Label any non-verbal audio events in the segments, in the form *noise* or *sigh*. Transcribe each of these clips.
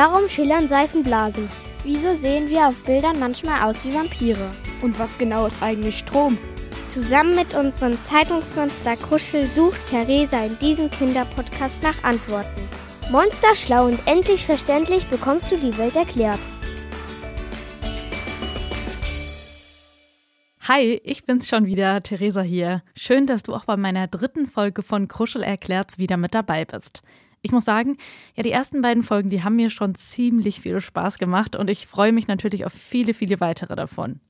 Warum schillern Seifenblasen? Wieso sehen wir auf Bildern manchmal aus wie Vampire? Und was genau ist eigentlich Strom? Zusammen mit unserem Zeitungsmonster Kuschel sucht Theresa in diesem Kinderpodcast nach Antworten. Monster schlau und endlich verständlich bekommst du die Welt erklärt. Hi, ich bin's schon wieder, Theresa hier. Schön, dass du auch bei meiner dritten Folge von Kruschel erklärt's wieder mit dabei bist. Ich muss sagen, ja, die ersten beiden Folgen, die haben mir schon ziemlich viel Spaß gemacht und ich freue mich natürlich auf viele, viele weitere davon.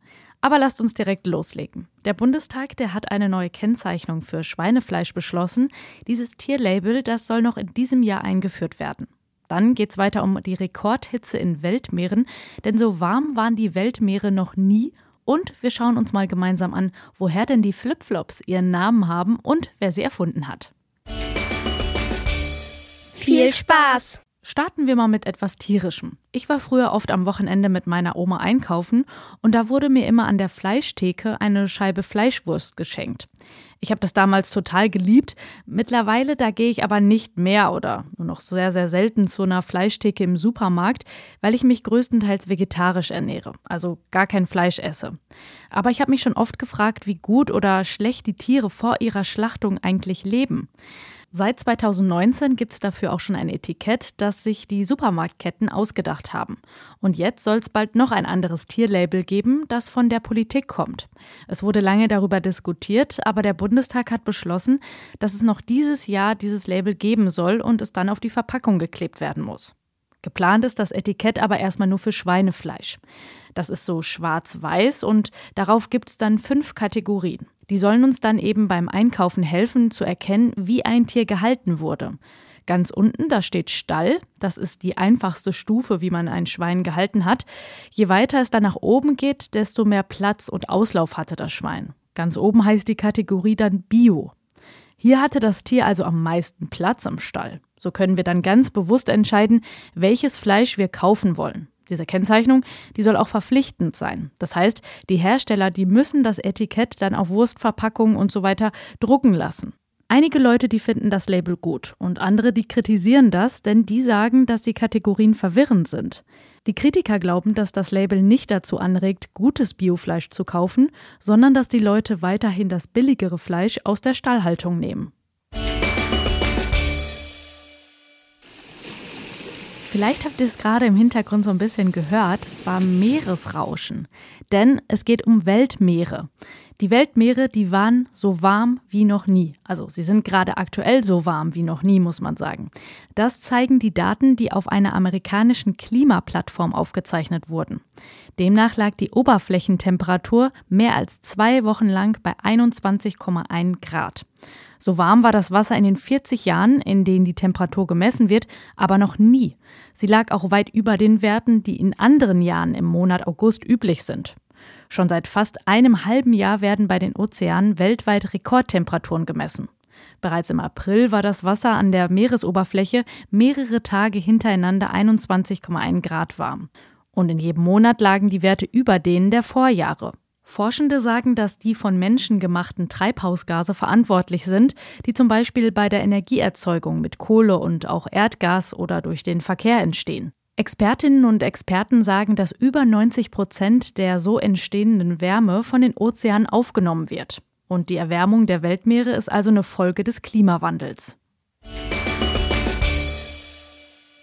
Aber lasst uns direkt loslegen. Der Bundestag, der hat eine neue Kennzeichnung für Schweinefleisch beschlossen. Dieses Tierlabel, das soll noch in diesem Jahr eingeführt werden. Dann geht's weiter um die Rekordhitze in Weltmeeren, denn so warm waren die Weltmeere noch nie und wir schauen uns mal gemeinsam an, woher denn die Flipflops ihren Namen haben und wer sie erfunden hat. Viel Spaß! Starten wir mal mit etwas Tierischem. Ich war früher oft am Wochenende mit meiner Oma einkaufen und da wurde mir immer an der Fleischtheke eine Scheibe Fleischwurst geschenkt. Ich habe das damals total geliebt. Mittlerweile, da gehe ich aber nicht mehr oder nur noch sehr, sehr selten zu einer Fleischtheke im Supermarkt, weil ich mich größtenteils vegetarisch ernähre, also gar kein Fleisch esse. Aber ich habe mich schon oft gefragt, wie gut oder schlecht die Tiere vor ihrer Schlachtung eigentlich leben. Seit 2019 gibt es dafür auch schon ein Etikett, das sich die Supermarktketten ausgedacht haben. Und jetzt soll es bald noch ein anderes Tierlabel geben, das von der Politik kommt. Es wurde lange darüber diskutiert, aber der Bundestag hat beschlossen, dass es noch dieses Jahr dieses Label geben soll und es dann auf die Verpackung geklebt werden muss. Geplant ist das Etikett aber erstmal nur für Schweinefleisch. Das ist so schwarz-weiß und darauf gibt es dann fünf Kategorien. Die sollen uns dann eben beim Einkaufen helfen zu erkennen, wie ein Tier gehalten wurde. Ganz unten, da steht Stall. Das ist die einfachste Stufe, wie man ein Schwein gehalten hat. Je weiter es dann nach oben geht, desto mehr Platz und Auslauf hatte das Schwein. Ganz oben heißt die Kategorie dann Bio. Hier hatte das Tier also am meisten Platz im Stall. So können wir dann ganz bewusst entscheiden, welches Fleisch wir kaufen wollen. Diese Kennzeichnung, die soll auch verpflichtend sein. Das heißt, die Hersteller, die müssen das Etikett dann auf Wurstverpackungen und so weiter drucken lassen. Einige Leute, die finden das Label gut und andere, die kritisieren das, denn die sagen, dass die Kategorien verwirrend sind. Die Kritiker glauben, dass das Label nicht dazu anregt, gutes Biofleisch zu kaufen, sondern dass die Leute weiterhin das billigere Fleisch aus der Stallhaltung nehmen. Vielleicht habt ihr es gerade im Hintergrund so ein bisschen gehört. Es war Meeresrauschen. Denn es geht um Weltmeere. Die Weltmeere, die waren so warm wie noch nie. Also sie sind gerade aktuell so warm wie noch nie, muss man sagen. Das zeigen die Daten, die auf einer amerikanischen Klimaplattform aufgezeichnet wurden. Demnach lag die Oberflächentemperatur mehr als zwei Wochen lang bei 21,1 Grad. So warm war das Wasser in den 40 Jahren, in denen die Temperatur gemessen wird, aber noch nie. Sie lag auch weit über den Werten, die in anderen Jahren im Monat August üblich sind. Schon seit fast einem halben Jahr werden bei den Ozeanen weltweit Rekordtemperaturen gemessen. Bereits im April war das Wasser an der Meeresoberfläche mehrere Tage hintereinander 21,1 Grad warm. Und in jedem Monat lagen die Werte über denen der Vorjahre. Forschende sagen, dass die von Menschen gemachten Treibhausgase verantwortlich sind, die zum Beispiel bei der Energieerzeugung mit Kohle und auch Erdgas oder durch den Verkehr entstehen. Expertinnen und Experten sagen, dass über 90 Prozent der so entstehenden Wärme von den Ozeanen aufgenommen wird. Und die Erwärmung der Weltmeere ist also eine Folge des Klimawandels.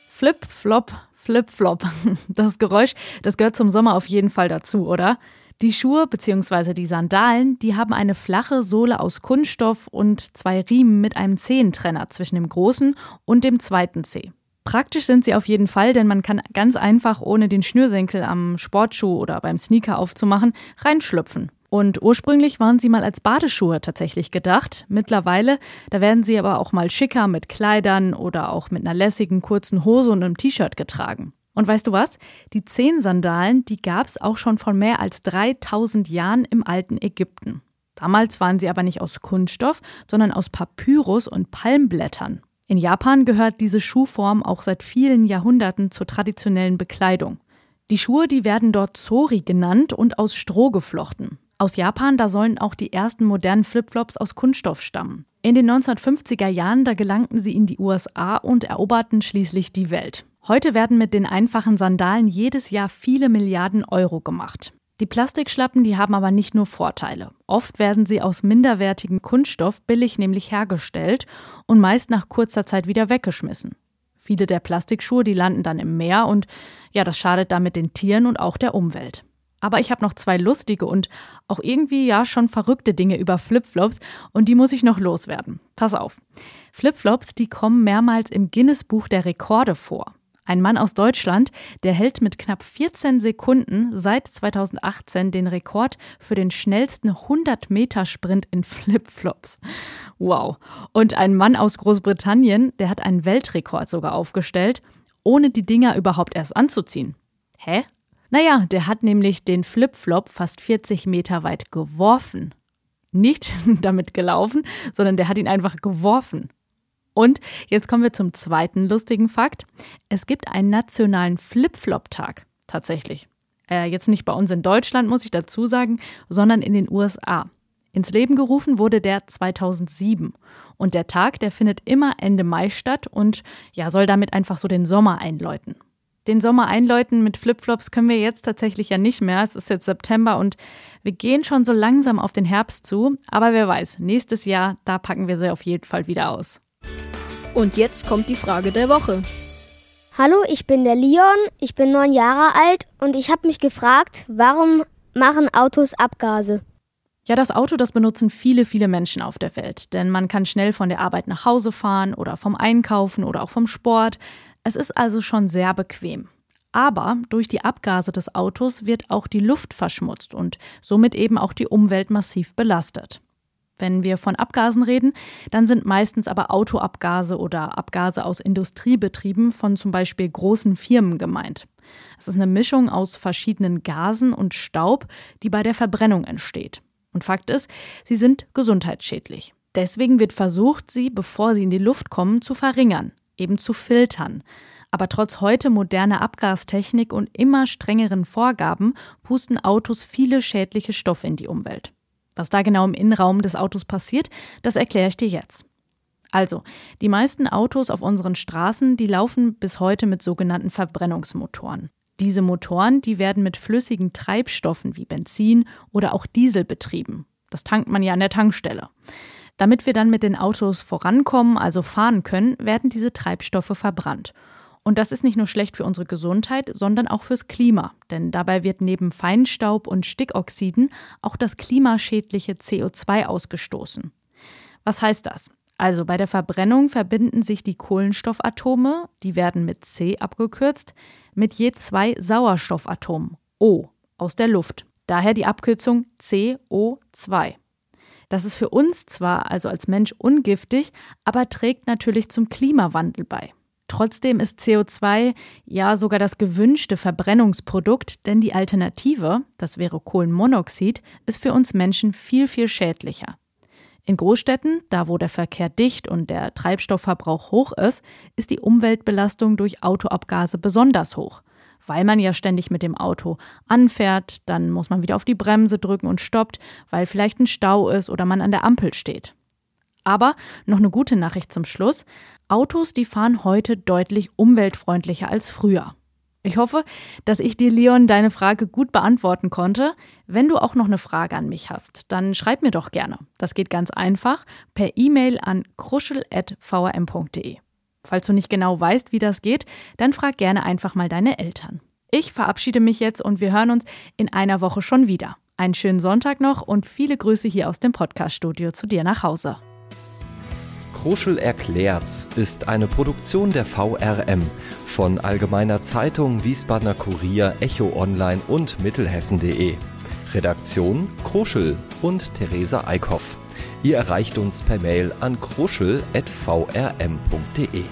Flip, flop, flip, flop. *laughs* Das Geräusch, das gehört zum Sommer auf jeden Fall dazu, oder? Die Schuhe bzw. die Sandalen, die haben eine flache Sohle aus Kunststoff und zwei Riemen mit einem Zehentrenner zwischen dem großen und dem zweiten Zeh. Praktisch sind sie auf jeden Fall, denn man kann ganz einfach, ohne den Schnürsenkel am Sportschuh oder beim Sneaker aufzumachen, reinschlüpfen. Und ursprünglich waren sie mal als Badeschuhe tatsächlich gedacht. Mittlerweile, da werden sie aber auch mal schicker mit Kleidern oder auch mit einer lässigen kurzen Hose und einem T-Shirt getragen. Und weißt du was? Die Zehn-Sandalen, die gab es auch schon vor mehr als 3000 Jahren im alten Ägypten. Damals waren sie aber nicht aus Kunststoff, sondern aus Papyrus und Palmblättern. In Japan gehört diese Schuhform auch seit vielen Jahrhunderten zur traditionellen Bekleidung. Die Schuhe, die werden dort Zori genannt und aus Stroh geflochten. Aus Japan, da sollen auch die ersten modernen Flipflops aus Kunststoff stammen. In den 1950er Jahren, da gelangten sie in die USA und eroberten schließlich die Welt. Heute werden mit den einfachen Sandalen jedes Jahr viele Milliarden Euro gemacht. Die Plastikschlappen, die haben aber nicht nur Vorteile. Oft werden sie aus minderwertigem Kunststoff billig nämlich hergestellt und meist nach kurzer Zeit wieder weggeschmissen. Viele der Plastikschuhe, die landen dann im Meer und ja, das schadet damit den Tieren und auch der Umwelt. Aber ich habe noch zwei lustige und auch irgendwie ja schon verrückte Dinge über Flipflops und die muss ich noch loswerden. Pass auf. Flipflops, die kommen mehrmals im Guinness Buch der Rekorde vor. Ein Mann aus Deutschland, der hält mit knapp 14 Sekunden seit 2018 den Rekord für den schnellsten 100-Meter-Sprint in Flipflops. Wow. Und ein Mann aus Großbritannien, der hat einen Weltrekord sogar aufgestellt, ohne die Dinger überhaupt erst anzuziehen. Hä? Naja, der hat nämlich den Flipflop fast 40 Meter weit geworfen. Nicht *laughs* damit gelaufen, sondern der hat ihn einfach geworfen. Und jetzt kommen wir zum zweiten lustigen Fakt. Es gibt einen nationalen Flip-Flop-Tag. Tatsächlich. Äh, jetzt nicht bei uns in Deutschland, muss ich dazu sagen, sondern in den USA. Ins Leben gerufen wurde der 2007. Und der Tag, der findet immer Ende Mai statt und ja, soll damit einfach so den Sommer einläuten. Den Sommer einläuten mit Flipflops können wir jetzt tatsächlich ja nicht mehr. Es ist jetzt September und wir gehen schon so langsam auf den Herbst zu. Aber wer weiß, nächstes Jahr, da packen wir sie auf jeden Fall wieder aus. Und jetzt kommt die Frage der Woche. Hallo, ich bin der Leon, ich bin neun Jahre alt und ich habe mich gefragt, warum machen Autos Abgase? Ja, das Auto, das benutzen viele, viele Menschen auf der Welt, denn man kann schnell von der Arbeit nach Hause fahren oder vom Einkaufen oder auch vom Sport. Es ist also schon sehr bequem. Aber durch die Abgase des Autos wird auch die Luft verschmutzt und somit eben auch die Umwelt massiv belastet. Wenn wir von Abgasen reden, dann sind meistens aber Autoabgase oder Abgase aus Industriebetrieben von zum Beispiel großen Firmen gemeint. Es ist eine Mischung aus verschiedenen Gasen und Staub, die bei der Verbrennung entsteht. Und Fakt ist, sie sind gesundheitsschädlich. Deswegen wird versucht, sie, bevor sie in die Luft kommen, zu verringern, eben zu filtern. Aber trotz heute moderner Abgastechnik und immer strengeren Vorgaben pusten Autos viele schädliche Stoffe in die Umwelt. Was da genau im Innenraum des Autos passiert, das erkläre ich dir jetzt. Also, die meisten Autos auf unseren Straßen, die laufen bis heute mit sogenannten Verbrennungsmotoren. Diese Motoren, die werden mit flüssigen Treibstoffen wie Benzin oder auch Diesel betrieben. Das tankt man ja an der Tankstelle. Damit wir dann mit den Autos vorankommen, also fahren können, werden diese Treibstoffe verbrannt. Und das ist nicht nur schlecht für unsere Gesundheit, sondern auch fürs Klima. Denn dabei wird neben Feinstaub und Stickoxiden auch das klimaschädliche CO2 ausgestoßen. Was heißt das? Also bei der Verbrennung verbinden sich die Kohlenstoffatome, die werden mit C abgekürzt, mit je zwei Sauerstoffatomen, O, aus der Luft. Daher die Abkürzung CO2. Das ist für uns zwar also als Mensch ungiftig, aber trägt natürlich zum Klimawandel bei. Trotzdem ist CO2 ja sogar das gewünschte Verbrennungsprodukt, denn die Alternative, das wäre Kohlenmonoxid, ist für uns Menschen viel, viel schädlicher. In Großstädten, da wo der Verkehr dicht und der Treibstoffverbrauch hoch ist, ist die Umweltbelastung durch Autoabgase besonders hoch. Weil man ja ständig mit dem Auto anfährt, dann muss man wieder auf die Bremse drücken und stoppt, weil vielleicht ein Stau ist oder man an der Ampel steht. Aber noch eine gute Nachricht zum Schluss. Autos, die fahren heute deutlich umweltfreundlicher als früher. Ich hoffe, dass ich dir, Leon, deine Frage gut beantworten konnte. Wenn du auch noch eine Frage an mich hast, dann schreib mir doch gerne. Das geht ganz einfach per E-Mail an kruschel.vrm.de. Falls du nicht genau weißt, wie das geht, dann frag gerne einfach mal deine Eltern. Ich verabschiede mich jetzt und wir hören uns in einer Woche schon wieder. Einen schönen Sonntag noch und viele Grüße hier aus dem Podcaststudio zu dir nach Hause. Kruschel erklärt's ist eine Produktion der VRM von Allgemeiner Zeitung, Wiesbadener Kurier, Echo Online und Mittelhessen.de. Redaktion Kruschel und Theresa Eickhoff. Ihr erreicht uns per Mail an kruschel.vrm.de.